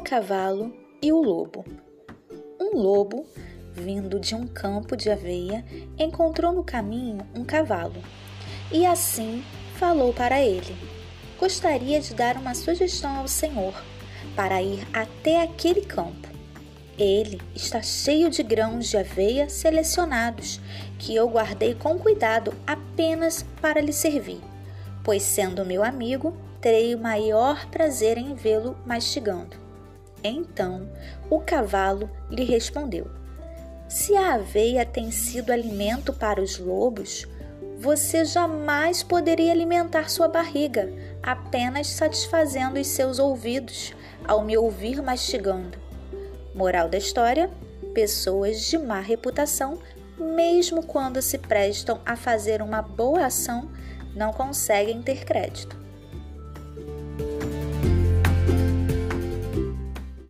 cavalo e o lobo. Um lobo, vindo de um campo de aveia, encontrou no caminho um cavalo e assim falou para ele: Gostaria de dar uma sugestão ao senhor para ir até aquele campo. Ele está cheio de grãos de aveia selecionados que eu guardei com cuidado apenas para lhe servir, pois, sendo meu amigo, terei o maior prazer em vê-lo mastigando. Então o cavalo lhe respondeu: Se a aveia tem sido alimento para os lobos, você jamais poderia alimentar sua barriga, apenas satisfazendo os seus ouvidos ao me ouvir mastigando. Moral da história: pessoas de má reputação, mesmo quando se prestam a fazer uma boa ação, não conseguem ter crédito.